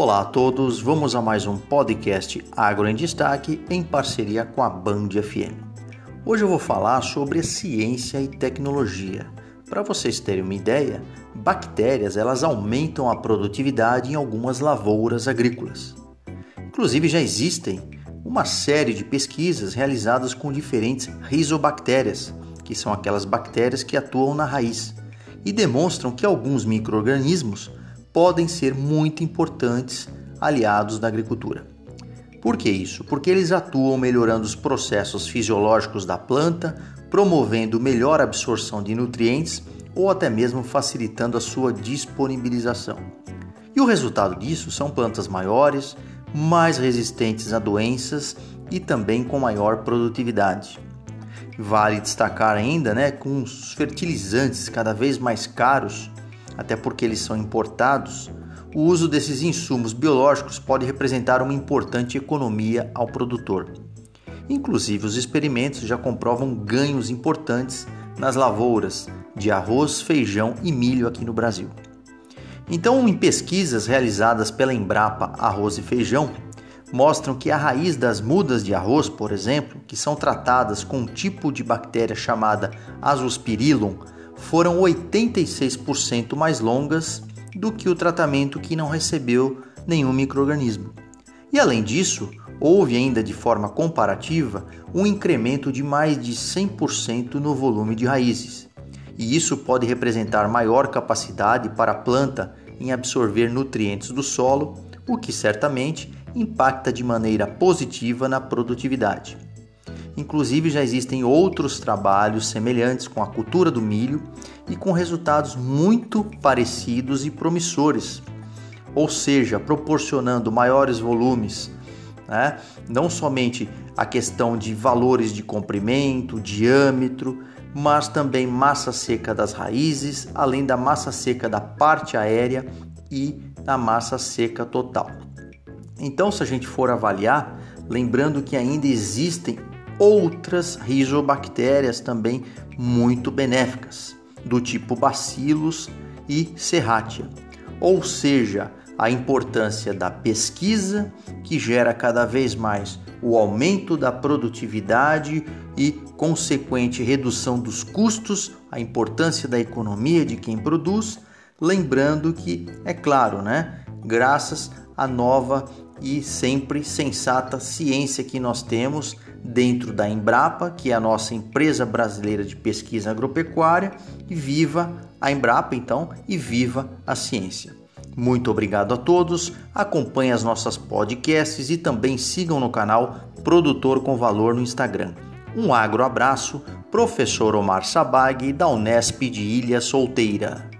Olá a todos, vamos a mais um podcast Agro em Destaque em parceria com a Band FM. Hoje eu vou falar sobre ciência e tecnologia. Para vocês terem uma ideia, bactérias elas aumentam a produtividade em algumas lavouras agrícolas. Inclusive já existem uma série de pesquisas realizadas com diferentes rizobactérias, que são aquelas bactérias que atuam na raiz, e demonstram que alguns micro-organismos podem ser muito importantes aliados da agricultura. Por que isso? Porque eles atuam melhorando os processos fisiológicos da planta, promovendo melhor absorção de nutrientes ou até mesmo facilitando a sua disponibilização. E o resultado disso são plantas maiores, mais resistentes a doenças e também com maior produtividade. Vale destacar ainda, né, com os fertilizantes cada vez mais caros, até porque eles são importados, o uso desses insumos biológicos pode representar uma importante economia ao produtor. Inclusive, os experimentos já comprovam ganhos importantes nas lavouras de arroz, feijão e milho aqui no Brasil. Então, em pesquisas realizadas pela Embrapa Arroz e Feijão, mostram que a raiz das mudas de arroz, por exemplo, que são tratadas com um tipo de bactéria chamada Azospirillum, foram 86% mais longas do que o tratamento que não recebeu nenhum microorganismo. E além disso, houve ainda de forma comparativa um incremento de mais de 100% no volume de raízes. E isso pode representar maior capacidade para a planta em absorver nutrientes do solo, o que certamente impacta de maneira positiva na produtividade. Inclusive, já existem outros trabalhos semelhantes com a cultura do milho e com resultados muito parecidos e promissores, ou seja, proporcionando maiores volumes, né? não somente a questão de valores de comprimento, diâmetro, mas também massa seca das raízes, além da massa seca da parte aérea e da massa seca total. Então, se a gente for avaliar, lembrando que ainda existem outras rizobactérias também muito benéficas, do tipo Bacillus e Serratia. Ou seja, a importância da pesquisa, que gera cada vez mais o aumento da produtividade e consequente redução dos custos, a importância da economia de quem produz, lembrando que, é claro, né, graças à nova e sempre sensata ciência que nós temos dentro da Embrapa, que é a nossa empresa brasileira de pesquisa agropecuária, e viva a Embrapa então e viva a ciência. Muito obrigado a todos. Acompanhe as nossas podcasts e também sigam no canal Produtor com Valor no Instagram. Um agro abraço, professor Omar Sabag da Unesp de Ilha Solteira.